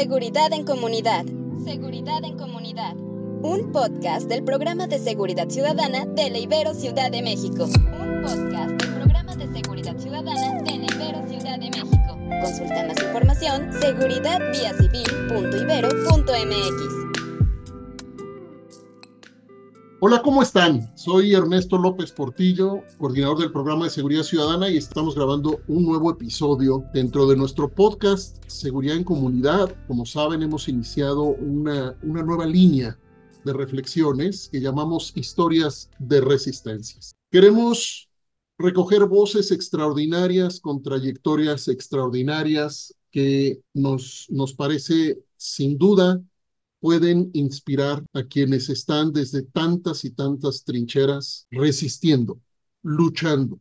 Seguridad en Comunidad. Seguridad en Comunidad. Un podcast del programa de seguridad ciudadana de la Ibero Ciudad de México. Un podcast del programa de seguridad ciudadana de la Ibero Ciudad de México. Consulta más información seguridadviacivil.ibero.mx. Hola, ¿cómo están? Soy Ernesto López Portillo, coordinador del programa de Seguridad Ciudadana y estamos grabando un nuevo episodio dentro de nuestro podcast Seguridad en Comunidad. Como saben, hemos iniciado una, nueva línea de reflexiones que llamamos historias de resistencias. Queremos recoger voces extraordinarias con trayectorias extraordinarias que nos, nos parece sin duda pueden inspirar a quienes están desde tantas y tantas trincheras resistiendo, luchando,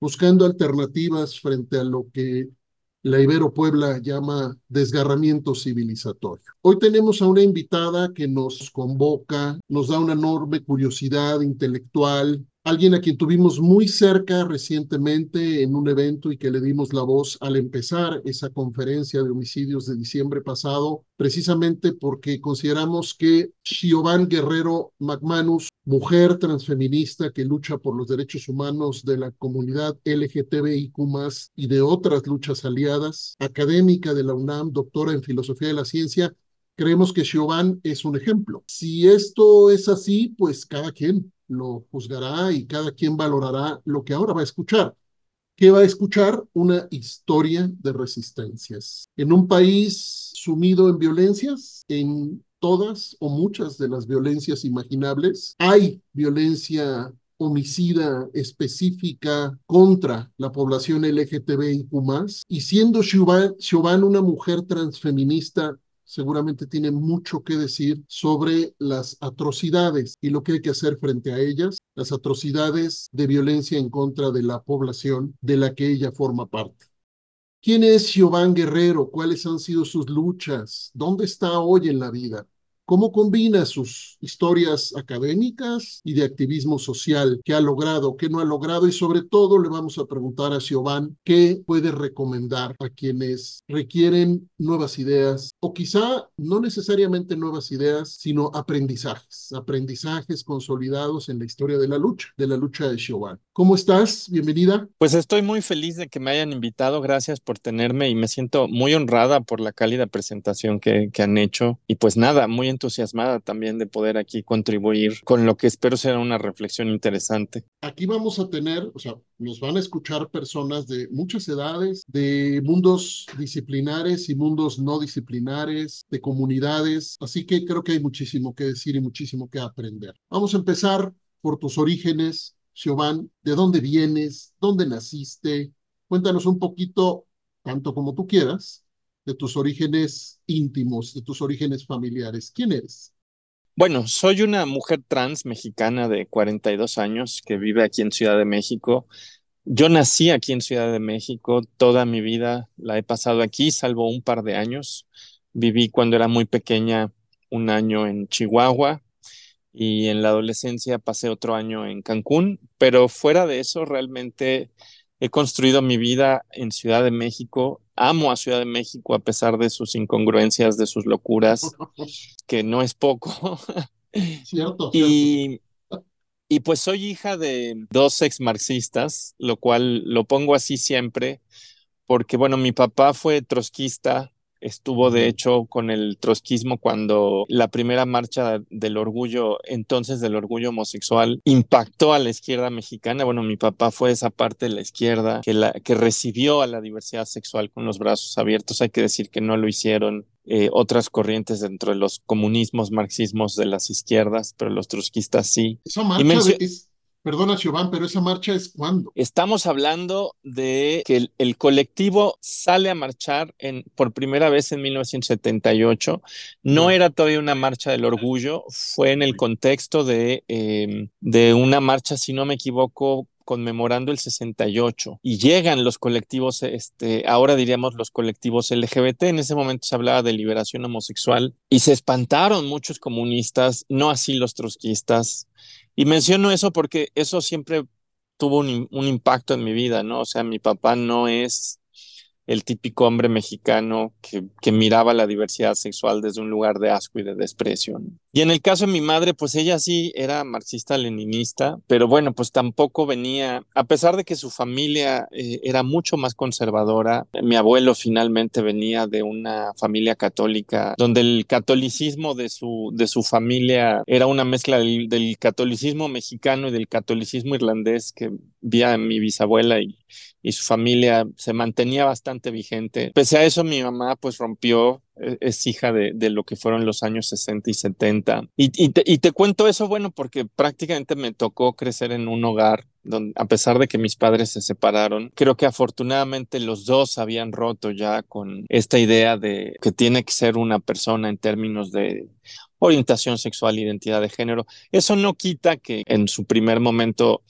buscando alternativas frente a lo que la Ibero Puebla llama desgarramiento civilizatorio. Hoy tenemos a una invitada que nos convoca, nos da una enorme curiosidad intelectual, alguien a quien tuvimos muy cerca recientemente en un evento y que le dimos la voz al empezar esa conferencia de homicidios de diciembre pasado, precisamente porque consideramos que Giovanni Guerrero McManus, mujer transfeminista que lucha por los derechos humanos de la comunidad LGTBIQ y de otras luchas aliadas, académica de la UNAM, doctora en filosofía de la ciencia, creemos que Giovanni es un ejemplo. Si esto es así, pues cada quien lo juzgará y cada quien valorará lo que ahora va a escuchar. ¿Qué va a escuchar? Una historia de resistencias. En un país sumido en violencias, en todas o muchas de las violencias imaginables, hay violencia homicida específica contra la población LGTBIQ+, y siendo Chauvin una mujer transfeminista seguramente tiene mucho que decir sobre las atrocidades y lo que hay que hacer frente a ellas, las atrocidades de violencia en contra de la población de la que ella forma parte. ¿Quién es Giovanni Guerrero? ¿Cuáles han sido sus luchas? ¿Dónde está hoy en la vida? Cómo combina sus historias académicas y de activismo social, qué ha logrado, qué no ha logrado y sobre todo le vamos a preguntar a Siobhan qué puede recomendar a quienes requieren nuevas ideas o quizá no necesariamente nuevas ideas, sino aprendizajes, aprendizajes consolidados en la historia de la lucha, de la lucha de Siobhan. ¿Cómo estás? Bienvenida. Pues estoy muy feliz de que me hayan invitado, gracias por tenerme y me siento muy honrada por la cálida presentación que, que han hecho y pues nada, muy entusiasmada también de poder aquí contribuir con lo que espero será una reflexión interesante. Aquí vamos a tener, o sea, nos van a escuchar personas de muchas edades, de mundos disciplinares y mundos no disciplinares, de comunidades, así que creo que hay muchísimo que decir y muchísimo que aprender. Vamos a empezar por tus orígenes, Siobhan, ¿de dónde vienes? ¿Dónde naciste? Cuéntanos un poquito, tanto como tú quieras, de tus orígenes íntimos, de tus orígenes familiares. ¿Quién eres? Bueno, soy una mujer trans mexicana de 42 años que vive aquí en Ciudad de México. Yo nací aquí en Ciudad de México, toda mi vida la he pasado aquí, salvo un par de años. Viví cuando era muy pequeña un año en Chihuahua y en la adolescencia pasé otro año en Cancún, pero fuera de eso realmente He construido mi vida en Ciudad de México. Amo a Ciudad de México a pesar de sus incongruencias, de sus locuras, que no es poco. Cierto. y, y pues soy hija de dos ex marxistas, lo cual lo pongo así siempre, porque bueno, mi papá fue trotskista, estuvo de hecho con el trotskismo cuando la primera marcha del orgullo, entonces del orgullo homosexual, impactó a la izquierda mexicana. Bueno, mi papá fue esa parte de la izquierda que, la, que recibió a la diversidad sexual con los brazos abiertos. Hay que decir que no lo hicieron eh, otras corrientes dentro de los comunismos, marxismos de las izquierdas, pero los trotskistas sí. Perdona, Giovanni, pero esa marcha es cuándo? Estamos hablando de que el, colectivo sale a marchar en, por primera vez en 1978. No era todavía una marcha del orgullo, fue en el contexto de, em, de una marcha, si no me equivoco, conmemorando el 68 y llegan los colectivos, este, ahora diríamos los colectivos LGBT, en ese momento se hablaba de liberación homosexual y se espantaron muchos comunistas, no así los trotskistas. Y menciono eso porque eso siempre tuvo un, impacto en mi vida, ¿no? O sea, mi papá no es el típico hombre mexicano que, que, miraba la diversidad sexual desde un lugar de asco y de desprecio. Y en el caso de mi madre, pues ella sí era marxista-leninista, pero bueno, pues tampoco venía, a pesar de que su familia eh, era mucho más conservadora, mi abuelo finalmente venía de una familia católica, donde el catolicismo de su, de su familia era una mezcla del, del catolicismo mexicano y del catolicismo irlandés que vía mi bisabuela y, y su familia se mantenía bastante vigente. Pese a eso, mi mamá pues rompió e, es hija de, de, lo que fueron los años 60 y 70. Y, y, te, y, te, cuento eso, bueno, porque prácticamente me tocó crecer en un hogar donde, a pesar de que mis padres se separaron, creo que afortunadamente los dos habían roto ya con esta idea de que tiene que ser una persona en términos de orientación sexual, identidad de género. Eso no quita que en su primer momento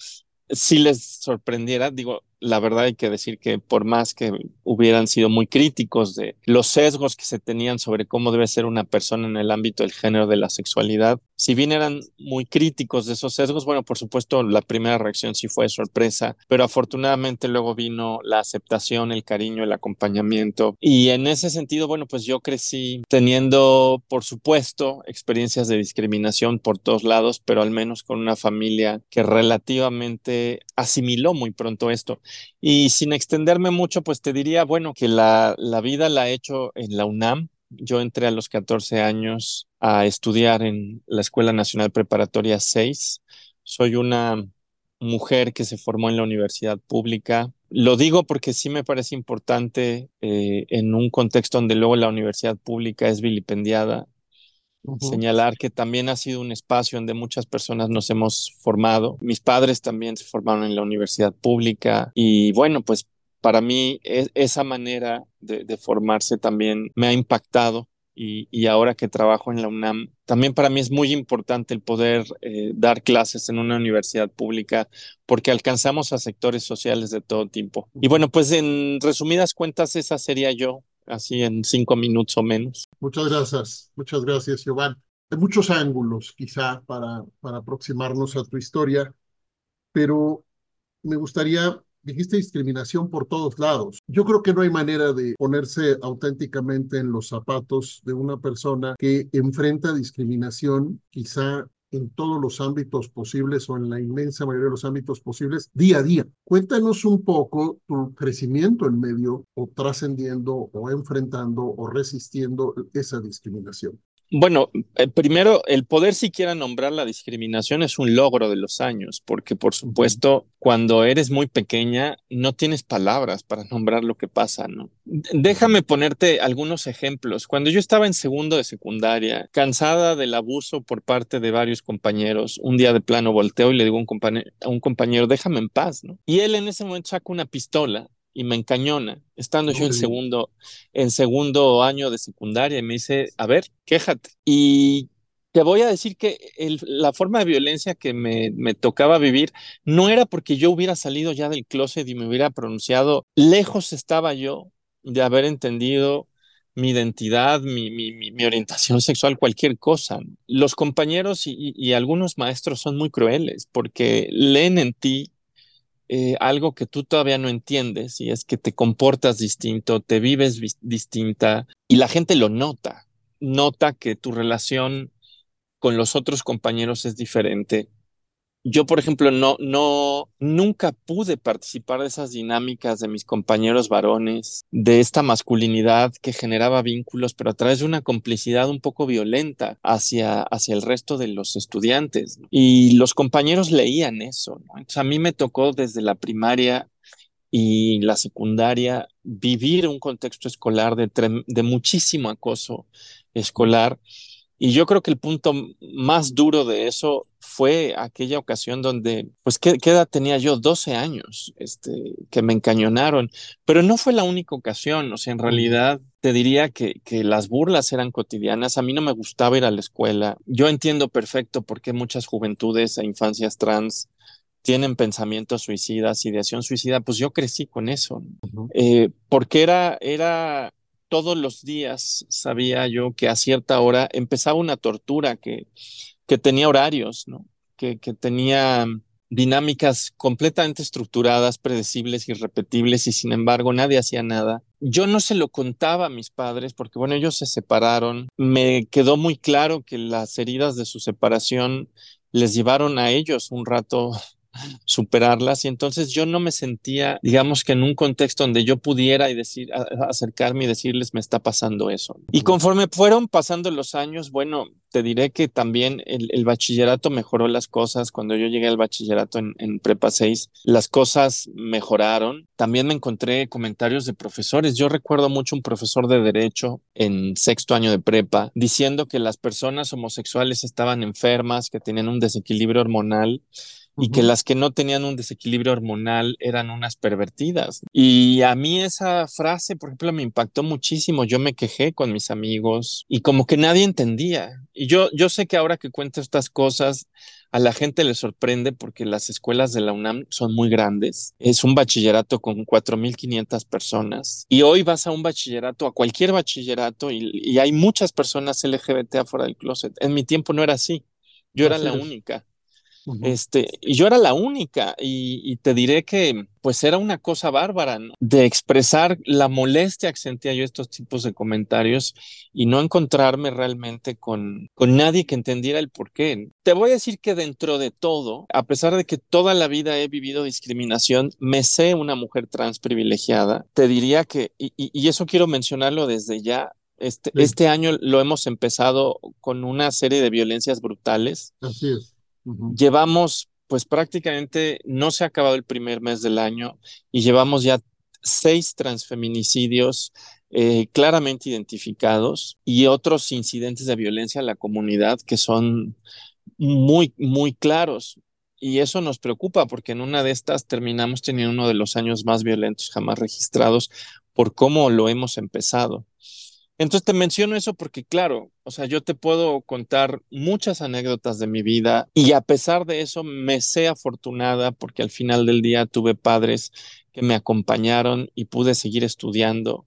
sí les sorprendiera, digo, la verdad hay que decir que por más que hubieran sido muy críticos de los sesgos que se tenían sobre cómo debe ser una persona en el ámbito del género de la sexualidad, si bien eran muy críticos de esos sesgos, bueno, por supuesto la primera reacción sí fue sorpresa, pero afortunadamente luego vino la aceptación, el cariño, el acompañamiento y en ese sentido, bueno, pues yo crecí teniendo, por supuesto, experiencias de discriminación por todos lados, pero al menos con una familia que relativamente asimiló muy pronto esto. Y sin extenderme mucho, pues te diría, bueno, que la, la vida la he hecho en la UNAM. Yo entré a los 14 años a estudiar en la Escuela Nacional Preparatoria 6. Soy una mujer que se formó en la universidad pública. Lo digo porque sí me parece importante eh, en un contexto donde luego la universidad pública es vilipendiada Uh -huh. Señalar que también ha sido un espacio donde muchas personas nos hemos formado. Mis padres también se formaron en la universidad pública y bueno, pues para mí es, esa manera de, de, formarse también me ha impactado y, y, ahora que trabajo en la UNAM, también para mí es muy importante el poder eh, dar clases en una universidad pública porque alcanzamos a sectores sociales de todo tipo. Y bueno, pues en resumidas cuentas, esa sería yo así en cinco minutos o menos. Muchas gracias, muchas gracias, Giovanni. Hay muchos ángulos quizá para, para aproximarnos a tu historia, pero me gustaría, dijiste discriminación por todos lados. Yo creo que no hay manera de ponerse auténticamente en los zapatos de una persona que enfrenta discriminación quizá en todos los ámbitos posibles o en la inmensa mayoría de los ámbitos posibles día a día. Cuéntanos un poco tu crecimiento en medio o trascendiendo o enfrentando o resistiendo esa discriminación. Bueno, eh, primero, el poder siquiera nombrar la discriminación es un logro de los años, porque por supuesto, cuando eres muy pequeña, no tienes palabras para nombrar lo que pasa, ¿no? Déjame ponerte algunos ejemplos. Cuando yo estaba en segundo de secundaria, cansada del abuso por parte de varios compañeros, un día de plano volteo y le digo a un compañero, a un compañero déjame en paz, ¿no? Y él en ese momento saca una pistola y me encañona, estando yo en segundo, en segundo año de secundaria, y me dice, a ver, quéjate. Y te voy a decir que el, la forma de violencia que me, me, tocaba vivir no era porque yo hubiera salido ya del closet y me hubiera pronunciado, lejos estaba yo de haber entendido mi identidad, mi, mi, mi orientación sexual, cualquier cosa. Los compañeros y, y, algunos maestros son muy crueles porque leen en ti eh, algo que tú todavía no entiendes y es que te comportas distinto, te vives distinta y la gente lo nota, nota que tu relación con los otros compañeros es diferente yo, por ejemplo, no, no, nunca pude participar de esas dinámicas de mis compañeros varones, de esta masculinidad que generaba vínculos, pero a través de una complicidad un poco violenta hacia, hacia el resto de los estudiantes. Y los compañeros leían eso. Entonces, a mí me tocó desde la primaria y la secundaria vivir un contexto escolar de, de muchísimo acoso escolar. Y yo creo que el punto más duro de eso fue aquella ocasión donde, pues, ¿qué, qué edad tenía yo? 12 años, este, que me encañonaron. Pero no fue la única ocasión, o sea, en realidad te diría que, que las burlas eran cotidianas. A mí no me gustaba ir a la escuela. Yo entiendo perfecto por qué muchas juventudes e infancias trans tienen pensamientos suicidas, ideación suicida, pues yo crecí con eso, -huh. eh, porque era, era todos los días sabía yo que a cierta hora empezaba una tortura que, que tenía horarios, ¿no? Que, que tenía dinámicas completamente estructuradas, predecibles, irrepetibles y sin embargo nadie hacía nada. Yo no se lo contaba a mis padres porque bueno, ellos se separaron. Me quedó muy claro que las heridas de su separación les llevaron a ellos un rato superarlas y entonces yo no me sentía, digamos que en un contexto donde yo pudiera y decir, acercarme y decirles me está pasando eso. Y conforme fueron pasando los años, bueno, te diré que también el, bachillerato mejoró las cosas. Cuando yo llegué al bachillerato en, en, Prepa 6, las cosas mejoraron. También me encontré comentarios de profesores. Yo recuerdo mucho un profesor de derecho en sexto año de prepa diciendo que las personas homosexuales estaban enfermas, que tenían un desequilibrio hormonal y que las que no tenían un desequilibrio hormonal eran unas pervertidas. Y a mí esa frase, por ejemplo, me impactó muchísimo. Yo me quejé con mis amigos y como que nadie entendía. Y yo, yo sé que ahora que cuento estas cosas, a la gente le sorprende porque las escuelas de la UNAM son muy grandes. Es un bachillerato con 4.500 personas. Y hoy vas a un bachillerato, a cualquier bachillerato, y, y hay muchas personas LGBT afuera del closet. En mi tiempo no era así. Yo era la única. Este, y yo era la única, y, te diré que pues era una cosa bárbara, De expresar la molestia que sentía yo estos tipos de comentarios y no encontrarme realmente con, con nadie que entendiera el por qué. Te voy a decir que dentro de todo, a pesar de que toda la vida he vivido discriminación, me sé una mujer trans privilegiada. Te diría que, y, y eso quiero mencionarlo desde ya, este, este año lo hemos empezado con una serie de violencias brutales. Así es Llevamos, pues prácticamente no se ha acabado el primer mes del año y llevamos ya seis transfeminicidios eh, claramente identificados y otros incidentes de violencia a la comunidad que son muy, muy claros. Y eso nos preocupa porque en una de estas terminamos teniendo uno de los años más violentos jamás registrados por cómo lo hemos empezado. Entonces te menciono eso porque, claro, o sea, yo te puedo contar muchas anécdotas de mi vida y a pesar de eso me sé afortunada porque al final del día tuve padres que me acompañaron y pude seguir estudiando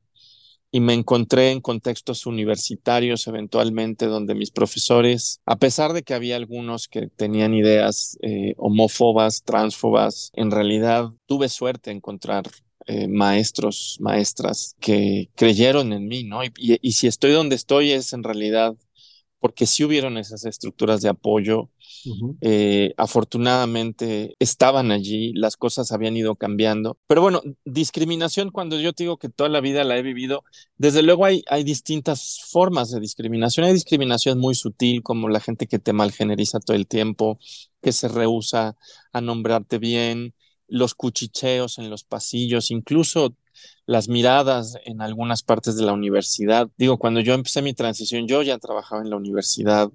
y me encontré en contextos universitarios eventualmente donde mis profesores, a pesar de que había algunos que tenían ideas eh, homófobas, transfobas, en realidad tuve suerte en encontrar eh, maestros, maestras que creyeron en mí, ¿no? Y, si estoy donde estoy es en realidad porque sí hubieron esas estructuras de apoyo. Eh, afortunadamente estaban allí, las cosas habían ido cambiando. Pero bueno, discriminación, cuando yo te digo que toda la vida la he vivido, desde luego hay, hay distintas formas de discriminación. Hay discriminación muy sutil, como la gente que te malgeneriza todo el tiempo, que se rehúsa a nombrarte bien, los cuchicheos en los pasillos, incluso las miradas en algunas partes de la universidad. Digo, cuando yo empecé mi transición, yo ya trabajaba en la universidad.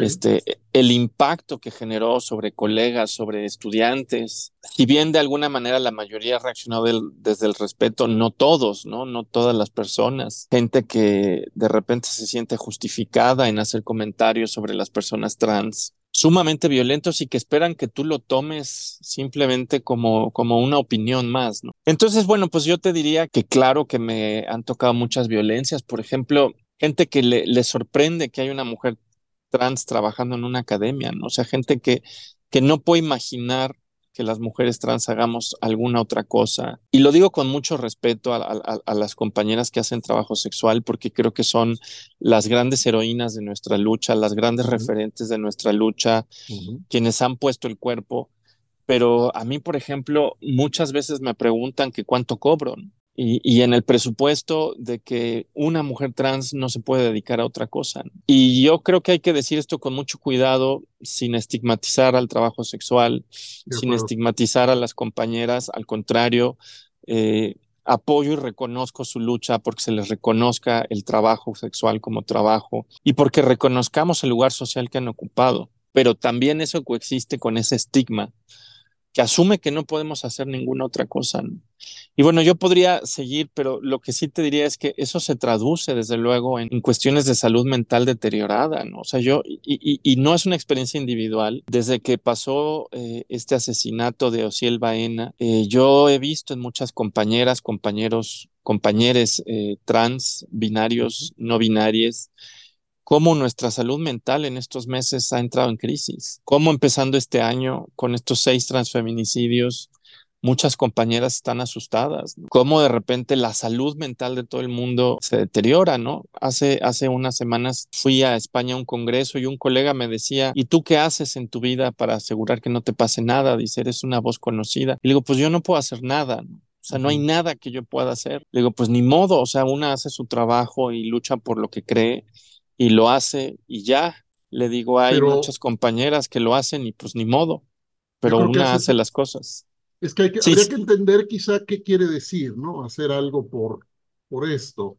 Este, el impacto que generó sobre colegas, sobre estudiantes, si bien de alguna manera la mayoría reaccionó desde el respeto, no todos, ¿no? No todas las personas. Gente que de repente se siente justificada en hacer comentarios sobre las personas trans sumamente violentos y que esperan que tú lo tomes simplemente como, como una opinión más, ¿no? Entonces, bueno, pues yo te diría que claro que me han tocado muchas violencias, por ejemplo, gente que le, le sorprende que hay una mujer trans trabajando en una academia, ¿no? O sea, gente que, que no puede imaginar que las mujeres trans hagamos alguna otra cosa. Y lo digo con mucho respeto a, las compañeras que hacen trabajo sexual, porque creo que son las grandes heroínas de nuestra lucha, las grandes referentes de nuestra lucha, quienes han puesto el cuerpo. Pero a mí, por ejemplo, muchas veces me preguntan que cuánto cobro. Y, en el presupuesto de que una mujer trans no se puede dedicar a otra cosa. Y yo creo que hay que decir esto con mucho cuidado, sin estigmatizar al trabajo sexual, sin estigmatizar a las compañeras, al contrario, eh, apoyo y reconozco su lucha porque se les reconozca el trabajo sexual como trabajo y porque reconozcamos el lugar social que han ocupado. Pero también eso coexiste con ese estigma que asume que no podemos hacer ninguna otra cosa. Y bueno, yo podría seguir, pero lo que sí te diría es que eso se traduce desde luego en, cuestiones de salud mental deteriorada, ¿no? O sea, yo, y, no es una experiencia individual, desde que pasó eh, este asesinato de Ociel Baena, eh, yo he visto en muchas compañeras, compañeros, compañeros eh, trans, binarios, no binarios, cómo nuestra salud mental en estos meses ha entrado en crisis, cómo empezando este año con estos seis transfeminicidios, muchas compañeras están asustadas, cómo de repente la salud mental de todo el mundo se deteriora, ¿no? Hace, hace unas semanas fui a España a un congreso y un colega me decía, ¿y tú qué haces en tu vida para asegurar que no te pase nada? Dice, eres una voz conocida. Y digo, pues yo no puedo hacer nada, ¿no? O sea, no hay nada que yo pueda hacer. Le digo, pues ni modo, o sea, una hace su trabajo y lucha por lo que cree y lo hace y ya. Le digo, hay muchas compañeras que lo hacen y pues ni modo, pero una hace las cosas. Es que, hay que habría que entender quizá qué quiere decir, ¿no? Hacer algo por, por esto.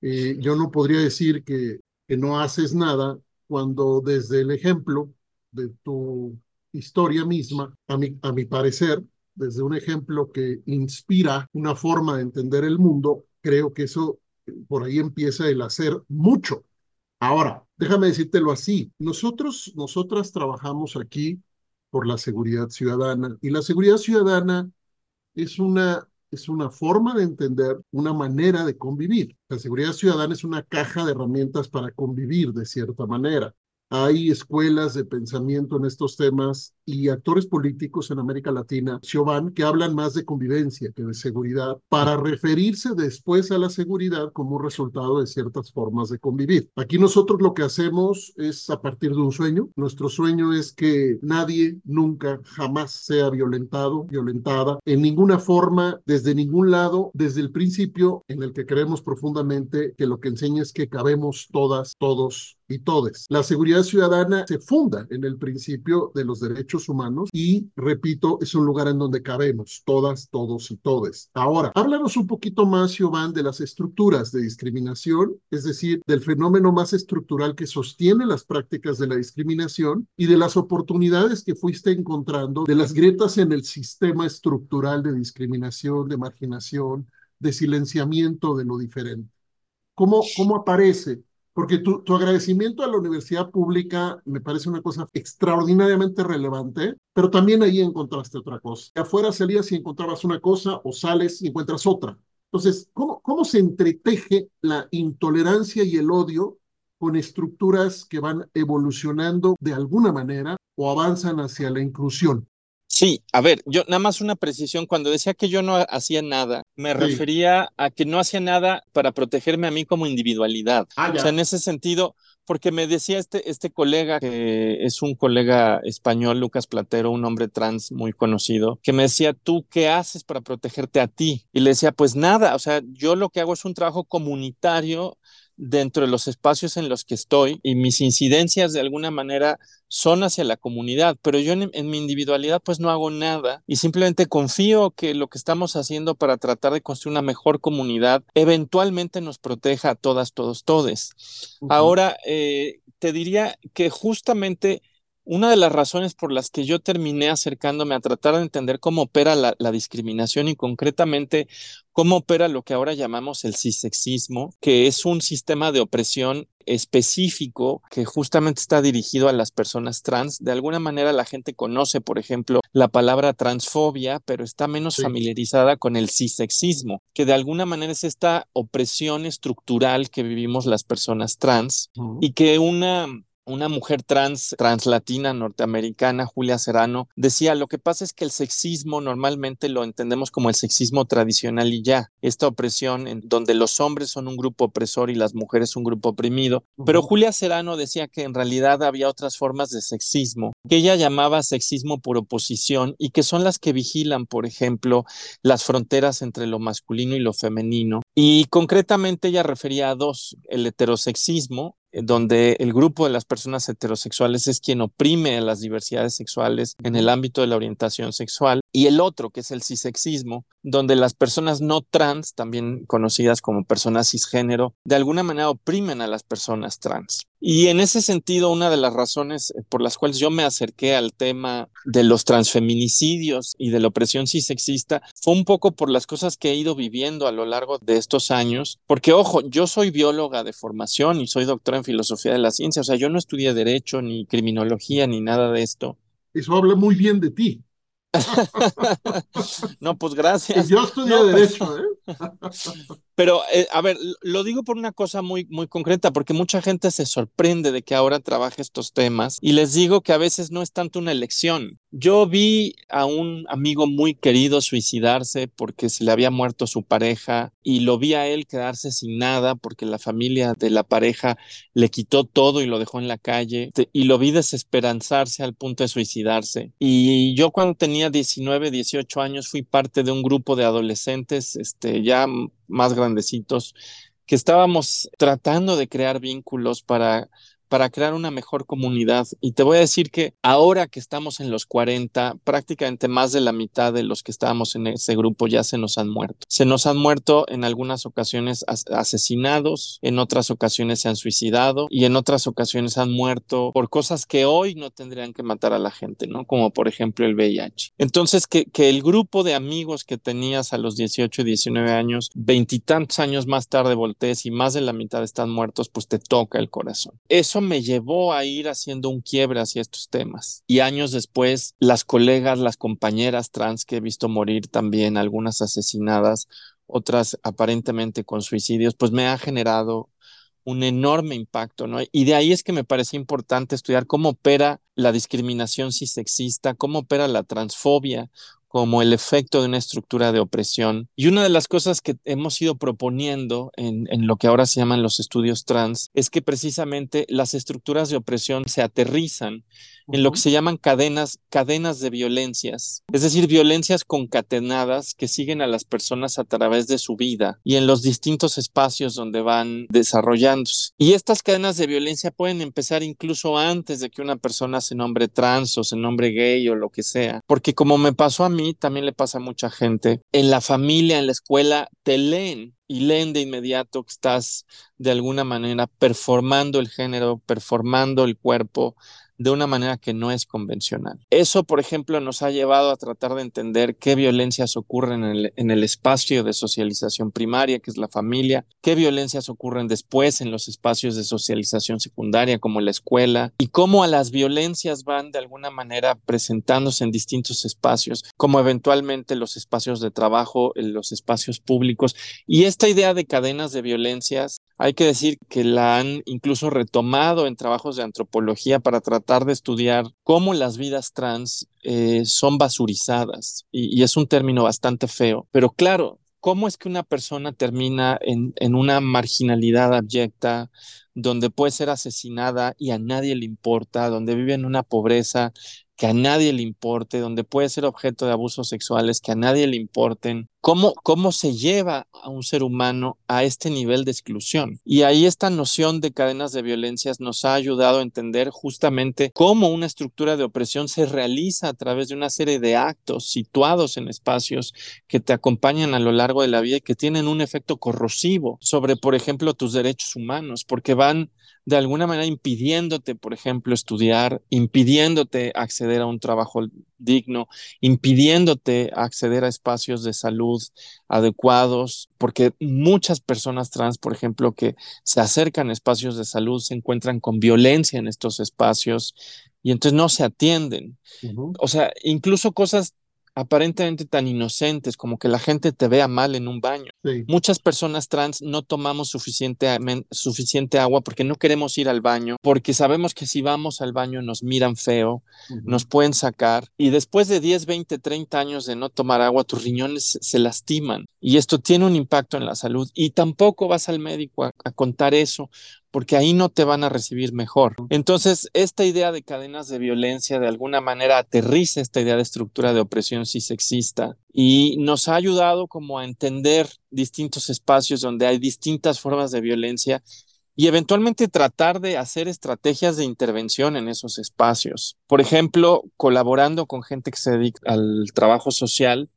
Eh, yo no podría decir que, que no haces nada cuando desde el ejemplo de tu historia misma, a mi, a mi parecer, desde un ejemplo que inspira una forma de entender el mundo, creo que eso por ahí empieza el hacer mucho. Ahora, déjame decírtelo así, nosotros, nosotras trabajamos aquí por la seguridad ciudadana. Y la seguridad ciudadana es una, es una forma de entender, una manera de convivir. La seguridad ciudadana es una caja de herramientas para convivir de cierta manera. Hay escuelas de pensamiento en estos temas y actores políticos en América Latina, que hablan más de convivencia que de seguridad, para referirse después a la seguridad como resultado de ciertas formas de convivir. Aquí nosotros lo que hacemos es a partir de un sueño. Nuestro sueño es que nadie nunca, jamás sea violentado, violentada, en ninguna forma, desde ningún lado, desde el principio en el que creemos profundamente que lo que enseña es que cabemos todas, todos y todes. La seguridad ciudadana se funda en el principio de los derechos humanos y, repito, es un lugar en donde cabemos todas, todos y todes. Ahora, háblanos un poquito más, Giovanni, de las estructuras de discriminación, es decir, del fenómeno más estructural que sostiene las prácticas de la discriminación y de las oportunidades que fuiste encontrando, de las grietas en el sistema estructural de discriminación, de marginación, de silenciamiento de lo diferente. ¿Cómo, cómo aparece porque tu, agradecimiento a la universidad pública me parece una cosa extraordinariamente relevante, pero también ahí encontraste otra cosa. Afuera salías y encontrabas una cosa o sales y encuentras otra. Entonces, ¿cómo, cómo se entreteje la intolerancia y el odio con estructuras que van evolucionando de alguna manera o avanzan hacia la inclusión? Sí, a ver, yo nada más una precisión, cuando decía que yo no hacía nada, me refería a que no hacía nada para protegerme a mí como individualidad. Ah, o sea, en ese sentido, porque me decía este, este colega, que es un colega español, Lucas Platero, un hombre trans muy conocido, que me decía, ¿tú qué haces para protegerte a ti? Y le decía, pues nada, o sea, yo lo que hago es un trabajo comunitario dentro de los espacios en los que estoy y mis incidencias de alguna manera son hacia la comunidad, pero yo en, mi individualidad pues no hago nada y simplemente confío que lo que estamos haciendo para tratar de construir una mejor comunidad eventualmente nos proteja a todas, todos, todes. Ahora, eh, te diría que justamente una de las razones por las que yo terminé acercándome a tratar de entender cómo opera la, discriminación y concretamente cómo opera lo que ahora llamamos el cisexismo, que es un sistema de opresión específico que justamente está dirigido a las personas trans. De alguna manera la gente conoce, por ejemplo, la palabra transfobia, pero está menos familiarizada con el cisexismo, que de alguna manera es esta opresión estructural que vivimos las personas trans y que una una mujer trans, translatina norteamericana, Julia Serrano, decía, lo que pasa es que el sexismo normalmente lo entendemos como el sexismo tradicional y ya, esta opresión en donde los hombres son un grupo opresor y las mujeres un grupo oprimido. Pero Julia Serrano decía que en realidad había otras formas de sexismo, que ella llamaba sexismo por oposición y que son las que vigilan, por ejemplo, las fronteras entre lo masculino y lo femenino. Y concretamente ella refería a dos, el heterosexismo, donde el grupo de las personas heterosexuales es quien oprime a las diversidades sexuales en el ámbito de la orientación sexual, y el otro, que es el cisexismo, donde las personas no trans, también conocidas como personas cisgénero, de alguna manera oprimen a las personas trans. Y en ese sentido, una de las razones eh, por las cuales yo me acerqué al tema de los transfeminicidios y de la opresión cisexista fue un poco por las cosas que he ido viviendo a lo largo de estos años, porque ojo, yo soy bióloga de formación y soy doctora en filosofía de la ciencia, o sea, yo no estudié derecho ni criminología ni nada de esto. Eso habla muy bien de ti. no, pues gracias. Yo estudié Derecho, ¿eh? Pero, eh, a ver, lo digo por una cosa muy, muy concreta, porque mucha gente se sorprende de que ahora trabaje estos temas y les digo que a veces no es tanto una elección. Yo vi a un amigo muy querido suicidarse porque se le había muerto su pareja y lo vi a él quedarse sin nada porque la familia de la pareja le quitó todo y lo dejó en la calle y lo vi desesperanzarse al punto de suicidarse. Y yo cuando tenía 19, 18 años fui parte de un grupo de adolescentes este, ya más grandecitos que estábamos tratando de crear vínculos para para crear una mejor comunidad. Y te voy a decir que ahora que estamos en los 40, prácticamente más de la mitad de los que estábamos en ese grupo ya se nos han muerto. Se nos han muerto en algunas ocasiones asesinados, en otras ocasiones se han suicidado y en otras ocasiones han muerto por cosas que hoy no tendrían que matar a la gente, ¿no? Como por ejemplo el VIH. Entonces, que, que el grupo de amigos que tenías a los 18, 19 años, veintitantos años más tarde voltees y más de la mitad están muertos, pues te toca el corazón. Eso me llevó a ir haciendo un quiebre hacia estos temas. Y años después, las colegas, las compañeras trans que he visto morir también, algunas asesinadas, otras aparentemente con suicidios, pues me ha generado un enorme impacto, ¿no? Y de ahí es que me parece importante estudiar cómo opera la discriminación cisexista, cómo opera la transfobia, como el efecto de una estructura de opresión. Y una de las cosas que hemos ido proponiendo en, en, lo que ahora se llaman los estudios trans es que precisamente las estructuras de opresión se aterrizan en lo que se llaman cadenas, cadenas de violencias, es decir, violencias concatenadas que siguen a las personas a través de su vida y en los distintos espacios donde van desarrollándose. Y estas cadenas de violencia pueden empezar incluso antes de que una persona se nombre trans o se nombre gay o lo que sea, porque como me pasó a mí, también le pasa a mucha gente, en la familia, en la escuela, te leen y leen de inmediato que estás de alguna manera performando el género, performando el cuerpo, de una manera que no es convencional. Eso, por ejemplo, nos ha llevado a tratar de entender qué violencias ocurren en el, espacio de socialización primaria, que es la familia, qué violencias ocurren después en los espacios de socialización secundaria, como la escuela, y cómo a las violencias van de alguna manera presentándose en distintos espacios, como eventualmente los espacios de trabajo, los espacios públicos. Y esta idea de cadenas de violencias, hay que decir que la han incluso retomado en trabajos de antropología para tratar de estudiar cómo las vidas trans eh, son basurizadas. Y, es un término bastante feo. Pero claro, ¿cómo es que una persona termina en, en una marginalidad abyecta, donde puede ser asesinada y a nadie le importa, donde vive en una pobreza que a nadie le importe, donde puede ser objeto de abusos sexuales que a nadie le importen, ¿cómo, cómo se lleva a un ser humano a este nivel de exclusión? Y ahí esta noción de cadenas de violencias nos ha ayudado a entender justamente cómo una estructura de opresión se realiza a través de una serie de actos situados en espacios que te acompañan a lo largo de la vida y que tienen un efecto corrosivo sobre, por ejemplo, tus derechos humanos, porque van de alguna manera impidiéndote, por ejemplo, estudiar, impidiéndote acceder a un trabajo digno, impidiéndote acceder a espacios de salud adecuados, porque muchas personas trans, por ejemplo, que se acercan a espacios de salud, se encuentran con violencia en estos espacios y entonces no se atienden. O sea, incluso cosas aparentemente tan inocentes como que la gente te vea mal en un baño. Muchas personas trans no tomamos suficiente, suficiente agua porque no queremos ir al baño, porque sabemos que si vamos al baño nos miran feo, nos pueden sacar y después de 10, 20, 30 años de no tomar agua, tus riñones se lastiman y esto tiene un impacto en la salud y tampoco vas al médico a contar eso porque ahí no te van a recibir mejor. Entonces, esta idea de cadenas de violencia de alguna manera aterriza esta idea de estructura de opresión cisexista y nos ha ayudado como a entender distintos espacios donde hay distintas formas de violencia y eventualmente tratar de hacer estrategias de intervención en esos espacios. Por ejemplo, colaborando con gente que se dedica al trabajo social,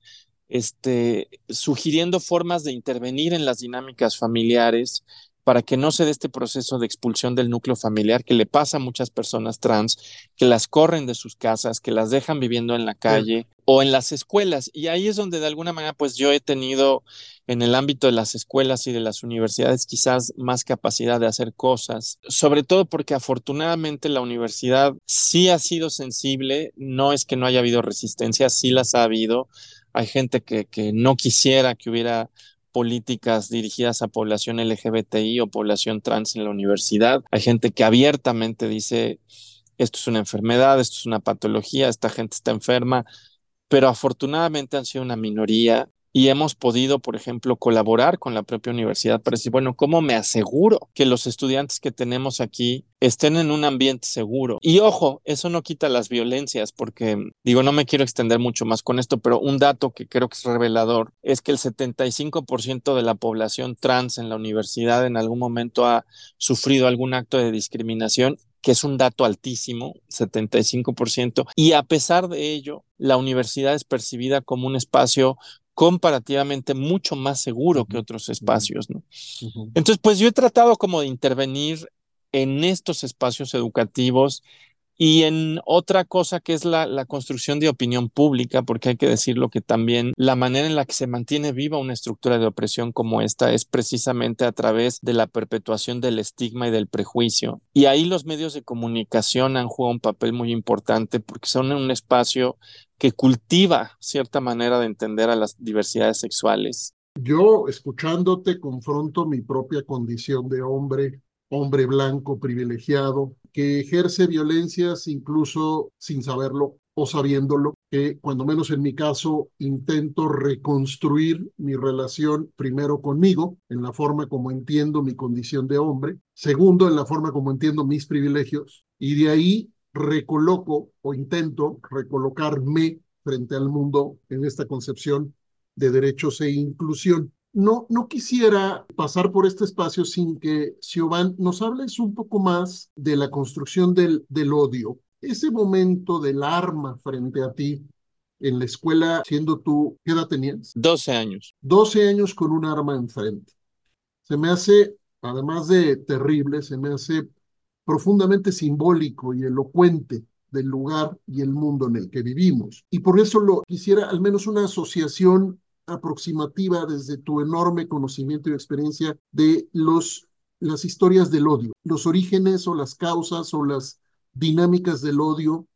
este, sugiriendo formas de intervenir en las dinámicas familiares, para que no se dé este proceso de expulsión del núcleo familiar que le pasa a muchas personas trans, que las corren de sus casas, que las dejan viviendo en la calle o en las escuelas. Y ahí es donde de alguna manera pues yo he tenido en el ámbito de las escuelas y de las universidades quizás más capacidad de hacer cosas, sobre todo porque afortunadamente la universidad sí ha sido sensible, no es que no haya habido resistencia, sí las ha habido. Hay gente que, que no quisiera que hubiera políticas dirigidas a población LGBTI o población trans en la universidad. Hay gente que abiertamente dice, esto es una enfermedad, esto es una patología, esta gente está enferma, pero afortunadamente han sido una minoría y hemos podido, por ejemplo, colaborar con la propia universidad para decir, bueno, ¿cómo me aseguro que los estudiantes que tenemos aquí estén en un ambiente seguro? Y ojo, eso no quita las violencias, porque digo, no me quiero extender mucho más con esto, pero un dato que creo que es revelador es que el 75% de la población trans en la universidad en algún momento ha sufrido algún acto de discriminación que es un dato altísimo, 75%, y a pesar de ello, la universidad es percibida como un espacio comparativamente mucho más seguro que otros espacios, ¿no? Entonces, pues yo he tratado como de intervenir en estos espacios educativos y en otra cosa que es la, construcción de opinión pública, porque hay que decirlo que también la manera en la que se mantiene viva una estructura de opresión como esta es precisamente a través de la perpetuación del estigma y del prejuicio. Y ahí los medios de comunicación han jugado un papel muy importante porque son un espacio que cultiva cierta manera de entender a las diversidades sexuales. Yo, escuchándote, confronto mi propia condición de hombre, hombre blanco privilegiado, que ejerce violencias incluso sin saberlo o sabiéndolo, que cuando menos en mi caso intento reconstruir mi relación primero conmigo, en la forma como entiendo mi condición de hombre, segundo, en la forma como entiendo mis privilegios, y de ahí recoloco o intento recolocarme frente al mundo en esta concepción de derechos e inclusión. No, no quisiera pasar por este espacio sin que, Siobhan, nos hables un poco más de la construcción del, del odio. Ese momento del arma frente a ti en la escuela, siendo tú, ¿qué edad tenías? 12 años. 12 años con un arma enfrente. Se me hace, además de terrible, se me hace profundamente simbólico y elocuente del lugar y el mundo en el que vivimos. Y por eso lo quisiera al menos una asociación aproximativa desde tu enorme conocimiento y experiencia de los, las historias del odio, los orígenes o las causas o las dinámicas del odio.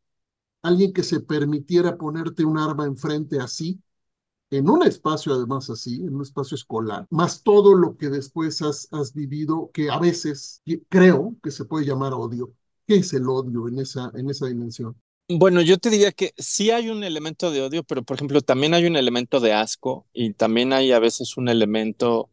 Alguien que se permitiera ponerte un arma enfrente así, en un espacio además así, en un espacio escolar, más todo lo que después has, has vivido, que a veces creo que se puede llamar odio. ¿Qué es el odio en esa, en esa dimensión? Bueno, yo te diría que sí hay un elemento de odio, pero por ejemplo también hay un elemento de asco y también hay a veces un elemento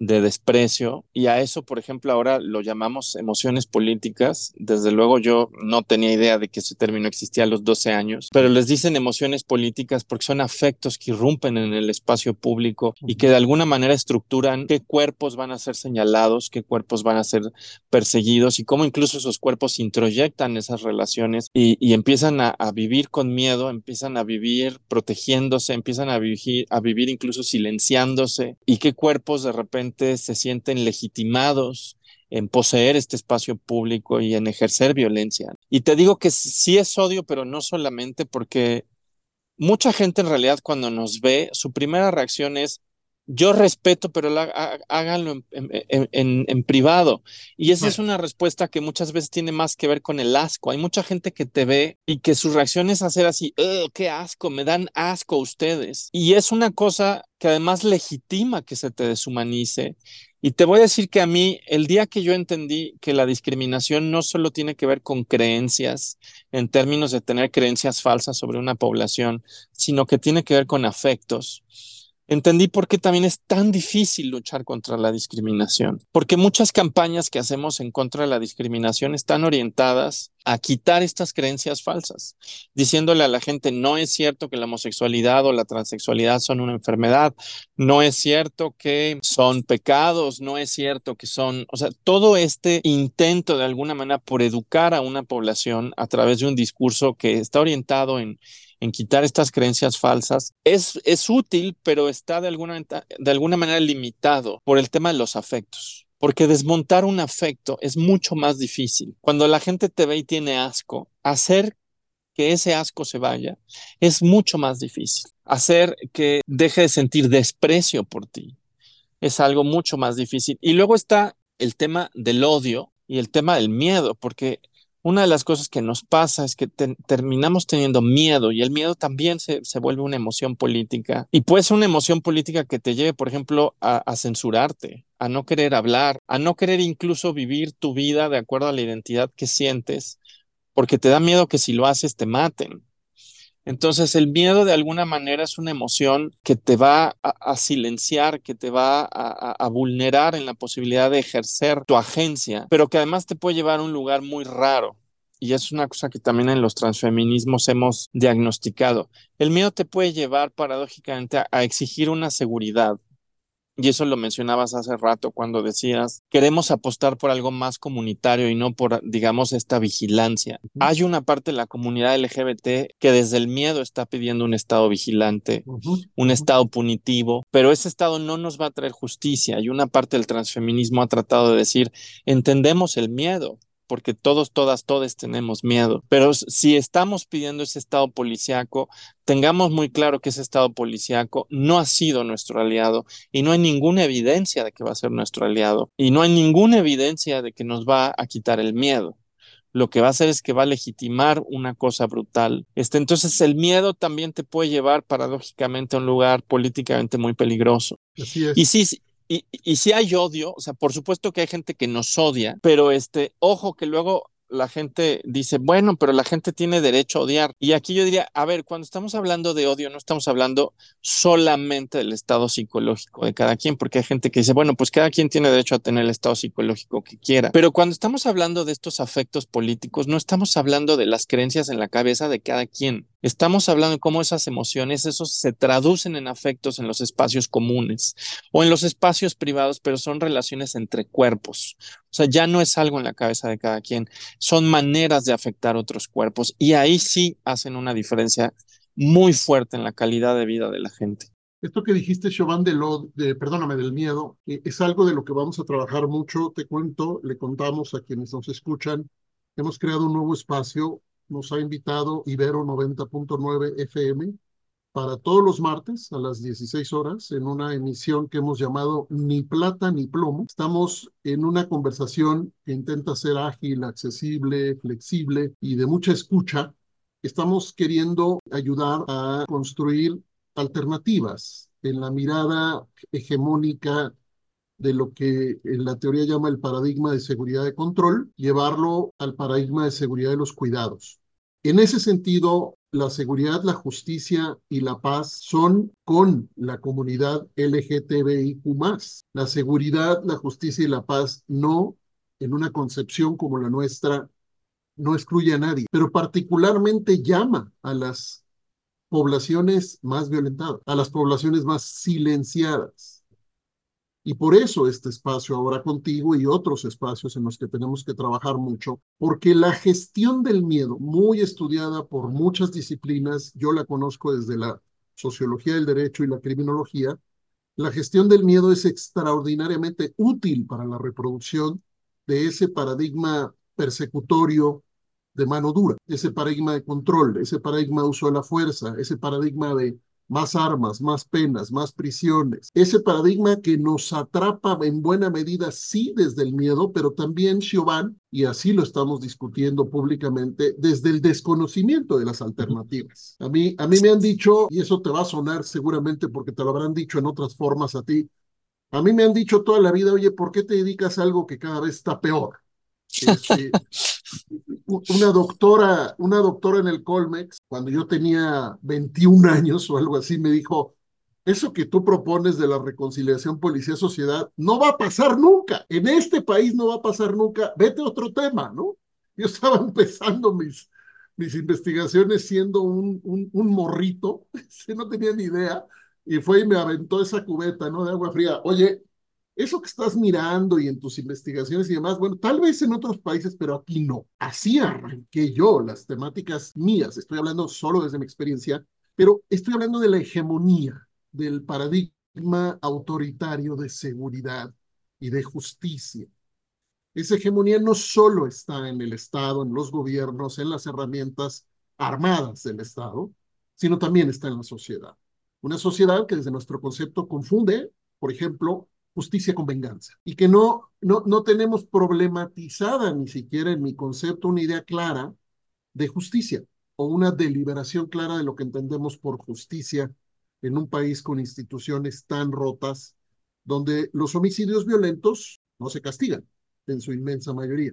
de desprecio y a eso, por ejemplo, ahora lo llamamos emociones políticas. Desde luego yo no tenía idea de que ese término existía a los 12 años, pero les dicen emociones políticas porque son afectos que irrumpen en el espacio público y que de alguna manera estructuran qué cuerpos van a ser señalados, qué cuerpos van a ser perseguidos y cómo incluso esos cuerpos introyectan esas relaciones y, y empiezan a, a, vivir con miedo, empiezan a vivir protegiéndose, empiezan a vivir, a vivir incluso silenciándose y qué cuerpos de repente se sienten legitimados en poseer este espacio público y en ejercer violencia. Y te digo que sí es odio, pero no solamente porque mucha gente en realidad cuando nos ve, su primera reacción es, yo respeto, pero háganlo en, privado. Y esa es una respuesta que muchas veces tiene más que ver con el asco. Hay mucha gente que te ve y que su reacción es hacer así, qué asco, me dan asco ustedes. Y es una cosa que además legitima que se te deshumanice. Y te voy a decir que a mí, el día que yo entendí que la discriminación no solo tiene que ver con creencias, en términos de tener creencias falsas sobre una población, sino que tiene que ver con afectos entendí por qué también es tan difícil luchar contra la discriminación, porque muchas campañas que hacemos en contra de la discriminación están orientadas a quitar estas creencias falsas, diciéndole a la gente, no es cierto que la homosexualidad o la transexualidad son una enfermedad, no es cierto que son pecados, no es cierto que son, o sea, todo este intento de alguna manera por educar a una población a través de un discurso que está orientado en en quitar estas creencias falsas, es, es útil, pero está de alguna, de alguna manera limitado por el tema de los afectos. Porque desmontar un afecto es mucho más difícil. Cuando la gente te ve y tiene asco, hacer que ese asco se vaya es mucho más difícil. Hacer que deje de sentir desprecio por ti es algo mucho más difícil. Y luego está el tema del odio y el tema del miedo, porque una de las cosas que nos pasa es que terminamos teniendo miedo y el miedo también se, vuelve una emoción política y puede ser una emoción política que te lleve, por ejemplo, a, censurarte, a no querer hablar, a no querer incluso vivir tu vida de acuerdo a la identidad que sientes, porque te da miedo que si lo haces te maten. Entonces el miedo de alguna manera es una emoción que te va a, silenciar, que te va a, vulnerar en la posibilidad de ejercer tu agencia, pero que además te puede llevar a un lugar muy raro. Y es una cosa que también en los transfeminismos hemos diagnosticado. El miedo te puede llevar paradójicamente a exigir una seguridad, y eso lo mencionabas hace rato cuando decías, queremos apostar por algo más comunitario y no por, digamos, esta vigilancia. Hay una parte de la comunidad LGBT que desde el miedo está pidiendo un Estado vigilante, un Estado punitivo, pero ese Estado no nos va a traer justicia. Y una parte del transfeminismo ha tratado de decir, entendemos el miedo, porque todos, todas, todos tenemos miedo. Pero si estamos pidiendo ese estado policíaco, tengamos muy claro que ese estado policíaco no ha sido nuestro aliado y no hay ninguna evidencia de que va a ser nuestro aliado y no hay ninguna evidencia de que nos va a quitar el miedo lo que va a hacer es que va a legitimar una cosa brutal. Este, entonces el miedo también te puede llevar paradójicamente a un lugar políticamente muy peligroso. Así es. Y sí, y, y si hay odio, o sea, por supuesto que hay gente que nos odia, pero este, ojo que luego la gente dice, bueno, pero la gente tiene derecho a odiar. Y aquí yo diría, a ver, cuando estamos hablando de odio, no estamos hablando solamente del estado psicológico de cada quien, porque hay gente que dice, bueno, pues cada quien tiene derecho a tener el estado psicológico que quiera. Pero cuando estamos hablando de estos afectos políticos, no estamos hablando de las creencias en la cabeza de cada quien. Estamos hablando de cómo esas emociones, esos se traducen en afectos en los espacios comunes o en los espacios privados, pero son relaciones entre cuerpos. O sea, ya no es algo en la cabeza de cada quien, son maneras de afectar otros cuerpos y ahí sí hacen una diferencia muy fuerte en la calidad de vida de la gente. Esto que dijiste, Chauvin, de perdóname, del miedo, eh, es algo de lo que vamos a trabajar mucho. Te cuento, le contamos a quienes nos escuchan. Hemos creado un nuevo espacio. Nos ha invitado Ibero 90.9 FM para todos los martes a las 16 horas en una emisión que hemos llamado Ni plata ni plomo. Estamos en una conversación que intenta ser ágil, accesible, flexible y de mucha escucha. Estamos queriendo ayudar a construir alternativas en la mirada hegemónica de lo que en la teoría llama el paradigma de seguridad de control, llevarlo al paradigma de seguridad de los cuidados. En ese sentido, la seguridad, la justicia y la paz son con la comunidad LGTBIQ. La seguridad, la justicia y la paz no, en una concepción como la nuestra, no excluye a nadie, pero particularmente llama a las poblaciones más violentadas, a las poblaciones más silenciadas. Y por eso este espacio ahora contigo y otros espacios en los que tenemos que trabajar mucho, porque la gestión del miedo, muy estudiada por muchas disciplinas, yo la conozco desde la sociología del derecho y la criminología, la gestión del miedo es extraordinariamente útil para la reproducción de ese paradigma persecutorio de mano dura, ese paradigma de control, ese paradigma de uso de la fuerza, ese paradigma de más armas, más penas, más prisiones. Ese paradigma que nos atrapa en buena medida, sí, desde el miedo, pero también, Siobhan, y así lo estamos discutiendo públicamente, desde el desconocimiento de las alternativas. A mí, a mí me han dicho, y eso te va a sonar seguramente porque te lo habrán dicho en otras formas a ti, a mí me han dicho toda la vida, oye, ¿por qué te dedicas a algo que cada vez está peor? Una doctora, una doctora en el Colmex, cuando yo tenía 21 años o algo así, me dijo, eso que tú propones de la reconciliación policía-sociedad no va a pasar nunca. En este país no va a pasar nunca. Vete a otro tema, ¿no? Yo estaba empezando mis, mis investigaciones siendo un, un, un morrito, no tenía ni idea, y fue y me aventó esa cubeta, ¿no? De agua fría. Oye, eso que estás mirando y en tus investigaciones y demás, bueno, tal vez en otros países, pero aquí no. Así arranqué yo las temáticas mías. Estoy hablando solo desde mi experiencia, pero estoy hablando de la hegemonía, del paradigma autoritario de seguridad y de justicia. Esa hegemonía no solo está en el Estado, en los gobiernos, en las herramientas armadas del Estado, sino también está en la sociedad. Una sociedad que desde nuestro concepto confunde, por ejemplo, justicia con venganza y que no, no, no tenemos problematizada ni siquiera en mi concepto una idea clara de justicia o una deliberación clara de lo que entendemos por justicia en un país con instituciones tan rotas, donde los homicidios violentos no se castigan en su inmensa mayoría.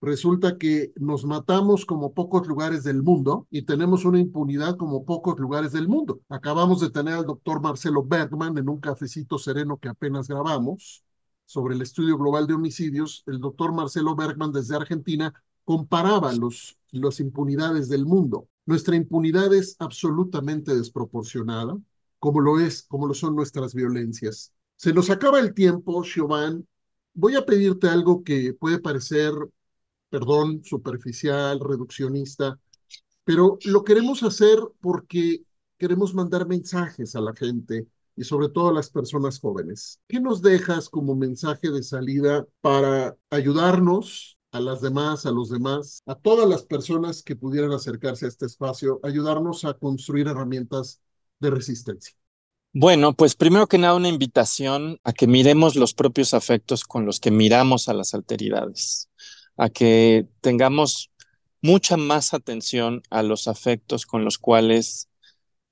Resulta que nos matamos como pocos lugares del mundo y tenemos una impunidad como pocos lugares del mundo. Acabamos de tener al doctor Marcelo Bergman en un cafecito sereno que apenas grabamos sobre el estudio global de homicidios. El doctor Marcelo Bergman desde Argentina comparaba los las impunidades del mundo. Nuestra impunidad es absolutamente desproporcionada, como lo es, como lo son nuestras violencias. Se nos acaba el tiempo, Siobhan. Voy a pedirte algo que puede parecer, perdón, superficial, reduccionista, pero lo queremos hacer porque queremos mandar mensajes a la gente y sobre todo a las personas jóvenes. ¿Qué nos dejas como mensaje de salida para ayudarnos a las demás, a los demás, a todas las personas que pudieran acercarse a este espacio, ayudarnos a construir herramientas de resistencia. Bueno, pues primero que nada una invitación a que miremos los propios afectos con los que miramos a las alteridades, a que tengamos mucha más atención a los afectos con los cuales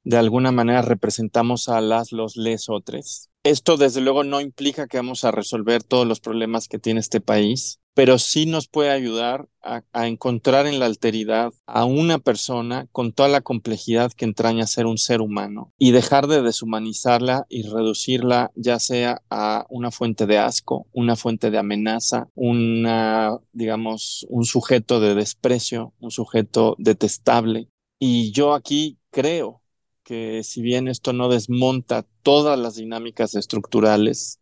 de alguna manera representamos a las, los, les, otros. Esto desde luego no implica que vamos a resolver todos los problemas que tiene este país, pero sí nos puede ayudar a, encontrar en la alteridad a una persona con toda la complejidad que entraña ser un ser humano y dejar de deshumanizarla y reducirla ya sea a una fuente de asco, una fuente de amenaza, una, digamos, un sujeto de desprecio, un sujeto detestable. Y yo aquí creo que si bien esto no desmonta todas las dinámicas estructurales,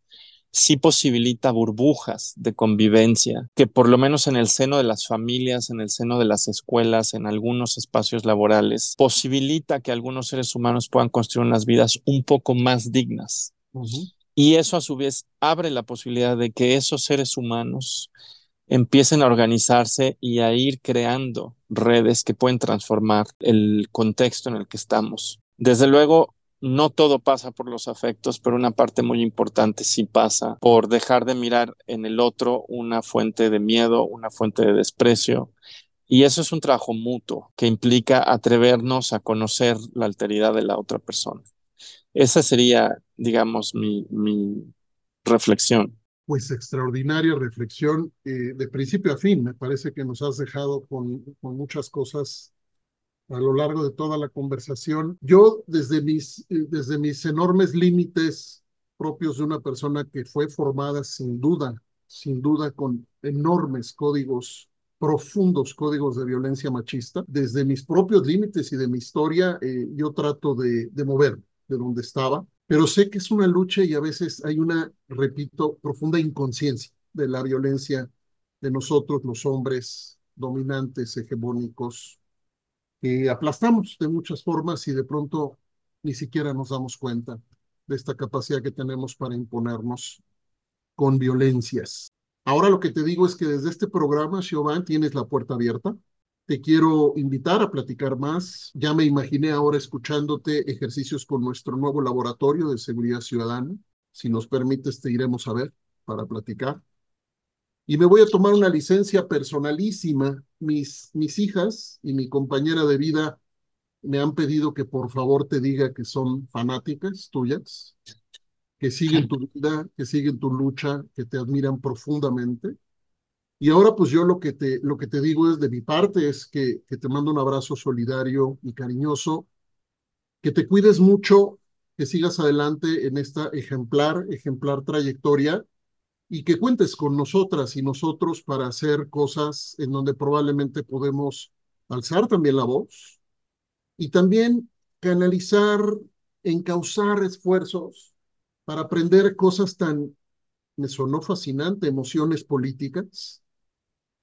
sí posibilita burbujas de convivencia que por lo menos en el seno de las familias, en el seno de las escuelas, en algunos espacios laborales, posibilita que algunos seres humanos puedan construir unas vidas un poco más dignas. Y eso a su vez abre la posibilidad de que esos seres humanos empiecen a organizarse y a ir creando redes que pueden transformar el contexto en el que estamos. Desde luego, no todo pasa por los afectos, pero una parte muy importante sí pasa por dejar de mirar en el otro una fuente de miedo, una fuente de desprecio. Y eso es un trabajo mutuo que implica atrevernos a conocer la alteridad de la otra persona. Esa sería, digamos, mi, reflexión. Pues extraordinaria reflexión eh, de principio a fin. Me parece que nos has dejado con, con muchas cosas a lo largo de toda la conversación. Yo, desde mis, eh, desde mis enormes límites propios de una persona que fue formada sin duda, sin duda con enormes códigos profundos códigos de violencia machista. Desde mis propios límites y de mi historia, eh, yo trato de, de mover de donde estaba, pero sé que es una lucha y a veces hay una, repito, profunda inconsciencia de la violencia de nosotros, los hombres dominantes, hegemónicos, que aplastamos de muchas formas y de pronto ni siquiera nos damos cuenta de esta capacidad que tenemos para imponernos con violencias. Ahora lo que te digo es que desde este programa, Siobhan, tienes la puerta abierta. Te quiero invitar a platicar más. Ya me imaginé ahora escuchándote ejercicios con nuestro nuevo laboratorio de seguridad ciudadana. Si nos permites, te iremos a ver para platicar y me voy a tomar una licencia personalísima. Mis, hijas y mi compañera de vida me han pedido que por favor te diga que son fanáticas tuyas, que siguen tu vida, que siguen tu lucha, que te admiran profundamente. Y ahora pues yo lo que te, lo que te digo es de mi parte es que te mando un abrazo solidario y cariñoso, que te cuides mucho, que sigas adelante en esta ejemplar, ejemplar trayectoria y que cuentes con nosotras y nosotros para hacer cosas en donde probablemente podemos alzar también la voz y también canalizar, encauzar esfuerzos para aprender cosas tan, me sonó fascinante, emociones políticas.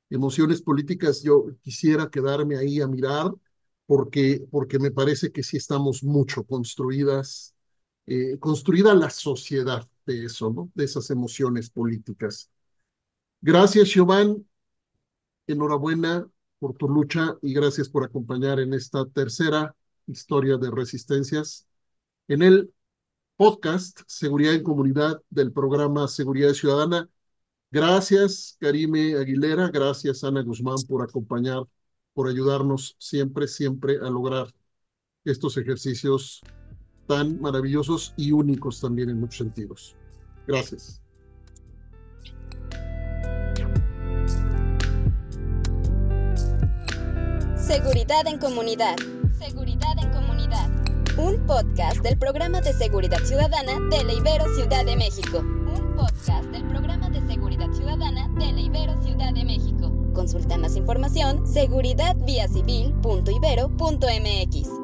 Emociones políticas, yo quisiera quedarme ahí a mirar porque, porque me parece que sí estamos mucho construidas, eh, construida la sociedad de eso, ¿no? De esas emociones políticas. Gracias, Giovanni. Enhorabuena por tu lucha y gracias por acompañar en esta tercera historia de resistencias en el podcast Seguridad en Comunidad del programa Seguridad Ciudadana. Gracias, Karime Aguilera. Gracias, Ana Guzmán, por acompañar, por ayudarnos siempre, siempre a lograr estos ejercicios tan maravillosos y únicos también en muchos sentidos. Gracias. Seguridad en comunidad. Seguridad en comunidad. Un podcast del programa de seguridad ciudadana de la Ibero Ciudad de México. Un podcast del programa de seguridad ciudadana de la Ibero Ciudad de México. Consulta más información seguridadviacivil.ibero.mx.